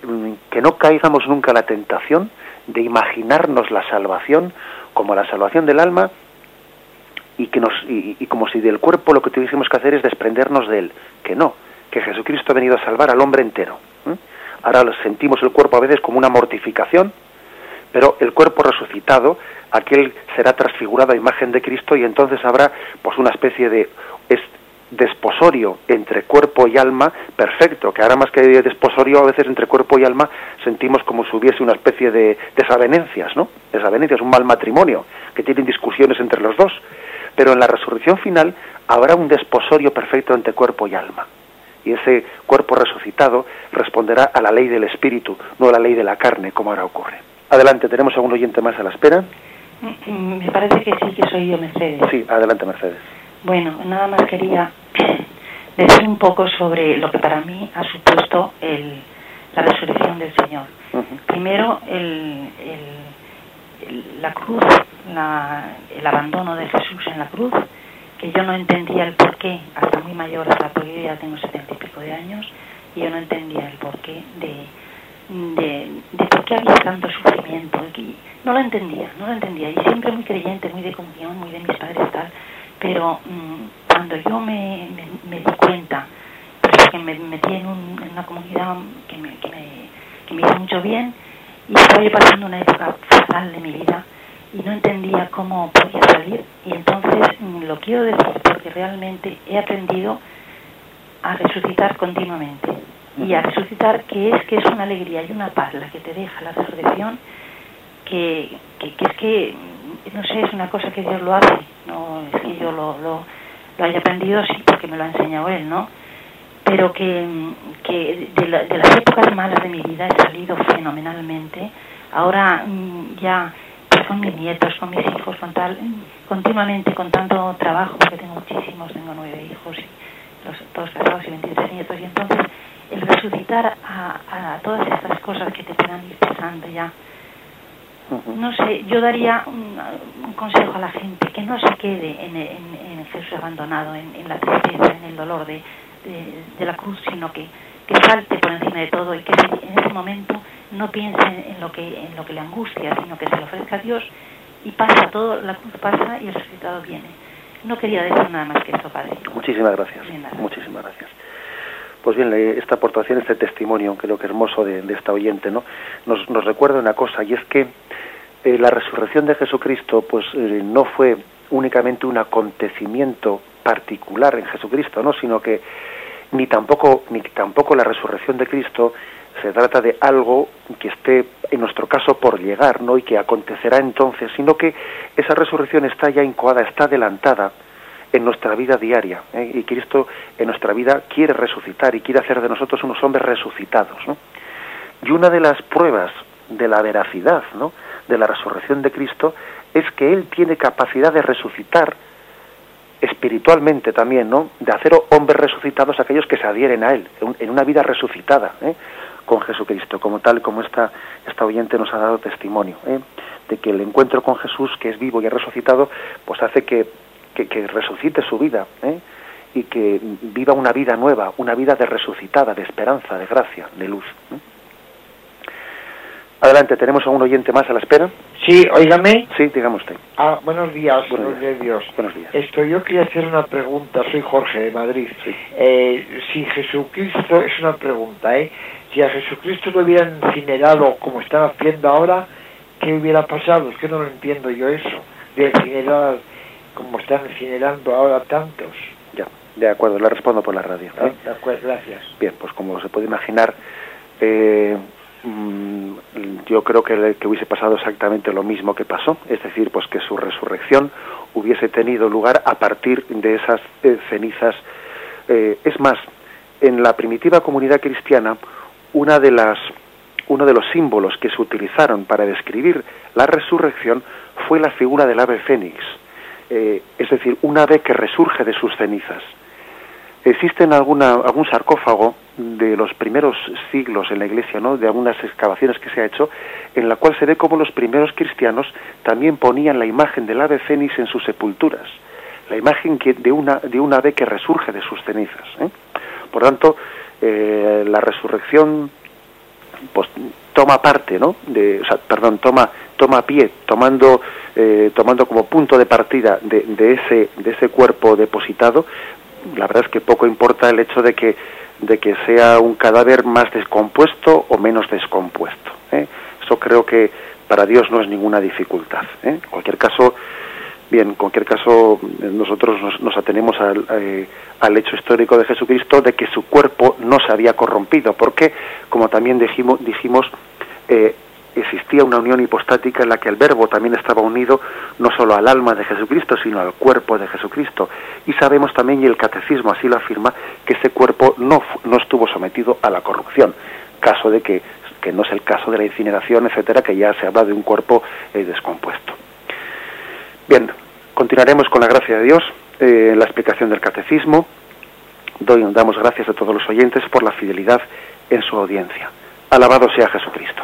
Mm, que no caigamos nunca en la tentación de imaginarnos la salvación como la salvación del alma y que nos y, como si del cuerpo lo que tuviésemos que hacer es desprendernos de él que no que Jesucristo ha venido a salvar al hombre entero ahora sentimos el cuerpo a veces como una mortificación pero el cuerpo resucitado aquel será transfigurado a imagen de Cristo y entonces habrá pues una especie de desposorio entre cuerpo y alma perfecto, que ahora más que desposorio a veces entre cuerpo y alma sentimos como si hubiese una especie de desavenencias, ¿no? Desavenencias, un mal matrimonio, que tienen discusiones entre los dos. Pero en la resurrección final habrá un desposorio perfecto entre cuerpo y alma. Y ese cuerpo resucitado responderá a la ley del espíritu, no a la ley de la carne, como ahora ocurre. Adelante, tenemos a un oyente más a la espera. Me parece que sí, que soy yo, Mercedes. Sí, adelante, Mercedes. Bueno, nada más quería *clears throat* decir un poco sobre lo que para mí ha supuesto el, la resurrección del Señor. Primero, el, la cruz, el abandono de Jesús en la cruz, que yo no entendía el porqué, hasta muy mayor, hasta porque yo ya tengo setenta y pico de años, y yo no entendía el porqué de, de, de por qué había tanto sufrimiento. No lo entendía, no lo entendía, y siempre muy creyente, muy de comunión, muy de mis padres tal pero mm, cuando yo me, me, di cuenta, porque me metí en, una comunidad que me, que, me, que me hizo mucho bien, y estaba yo pasando una época fatal de mi vida y no entendía cómo podía salir, y entonces mm, lo quiero decir porque realmente he aprendido a resucitar continuamente. Y a resucitar que es que es una alegría y una paz la que te deja la resurrección, que, que, que es que no sé, es una cosa que Dios lo hace, no es que yo lo, lo, haya aprendido, sí, porque me lo ha enseñado Él, ¿no? Pero que, que de, las épocas malas de mi vida he salido fenomenalmente. Ahora mm, ya con mis nietos, con mis hijos, con tal, continuamente con tanto trabajo, porque tengo muchísimos, tengo nueve hijos y los, todos casados y 23 nietos, y entonces el resucitar a, a todas estas cosas que te puedan ir pasando ya, no sé, yo daría un, consejo a la gente que no se quede en, en, Jesús abandonado, en, la tristeza, en el dolor de, de, la cruz, sino que, que, salte por encima de todo y que en ese momento no piense en lo que en lo que le angustia, sino que se le ofrezca a Dios y pasa todo, la cruz pasa y el resucitado viene. No quería decir nada más que eso, Padre. Muchísimas gracias. Muchísimas gracias. Pues bien, esta aportación, este testimonio, creo que hermoso de, de esta oyente, ¿no? Nos, nos recuerda una cosa, y es que eh, la resurrección de Jesucristo pues eh, no fue únicamente un acontecimiento particular en Jesucristo, ¿no? sino que ni tampoco ni tampoco la resurrección de Cristo se trata de algo que esté en nuestro caso por llegar, ¿no? y que acontecerá entonces, sino que esa resurrección está ya incoada, está adelantada en nuestra vida diaria, ¿eh? y Cristo en nuestra vida quiere resucitar y quiere hacer de nosotros unos hombres resucitados, Y una de las pruebas de la veracidad, ¿no? de la resurrección de Cristo es que Él tiene capacidad de resucitar espiritualmente también, ¿no? De hacer hombres resucitados aquellos que se adhieren a Él, en una vida resucitada, ¿eh? con Jesucristo, como tal como esta, esta oyente nos ha dado testimonio, ¿eh? de que el encuentro con Jesús, que es vivo y es resucitado, pues hace que, que, resucite su vida, ¿eh? y que viva una vida nueva, una vida de resucitada, de esperanza, de gracia, de luz. Adelante, tenemos a un oyente más a la espera. Sí, óigame. Sí, digamos usted. Ah, buenos días, buenos días. Dios. Buenos días. Esto, yo quería hacer una pregunta, soy Jorge de Madrid. Eh, si Jesucristo, es una pregunta, ¿eh? si a Jesucristo lo hubieran incinerado como están haciendo ahora, ¿qué hubiera pasado? Es que no lo entiendo yo eso, de incinerar como están incinerando ahora tantos. Ya, de acuerdo, le respondo por la radio. ¿eh? De acuerdo, gracias. Bien, pues como se puede imaginar, eh, mm, yo creo que, hubiese pasado exactamente lo mismo que pasó, es decir, pues que su resurrección hubiese tenido lugar a partir de esas eh, cenizas. es más, en la primitiva comunidad cristiana una de las, uno de los símbolos que se utilizaron para describir la resurrección fue la figura del ave fénix, eh, es decir, un ave que resurge de sus cenizas. Existe alguna, algún sarcófago de los primeros siglos en la iglesia, ¿no? de algunas excavaciones que se ha hecho, en la cual se ve cómo los primeros cristianos también ponían la imagen del ave fénix en sus sepulturas, la imagen que, de, una, de un ave que resurge de sus cenizas. ¿eh? Por tanto, eh, la resurrección pues toma parte, ¿no? De, o sea, perdón, toma toma pie, tomando eh, tomando como punto de partida de, de, ese de ese cuerpo depositado. La verdad es que poco importa el hecho de que de que sea un cadáver más descompuesto o menos descompuesto. ¿eh? Eso creo que para Dios no es ninguna dificultad. En cualquier caso, Bien, en cualquier caso, nosotros nos, atenemos eh, al, hecho histórico de Jesucristo de que su cuerpo no se había corrompido, porque, como también dijimos, dijimos eh, existía una unión hipostática en la que el verbo también estaba unido no solo al alma de Jesucristo, sino al cuerpo de Jesucristo. Y sabemos también, y el catecismo así lo afirma, que ese cuerpo no, no estuvo sometido a la corrupción, caso de que, que no es el caso de la incineración, etcétera, que ya se habla de un cuerpo eh, descompuesto. Bien, Continuaremos con la gracia de Dios eh, la explicación del catecismo. Doy, damos gracias a todos los oyentes por la fidelidad en su audiencia. Alabado sea Jesucristo.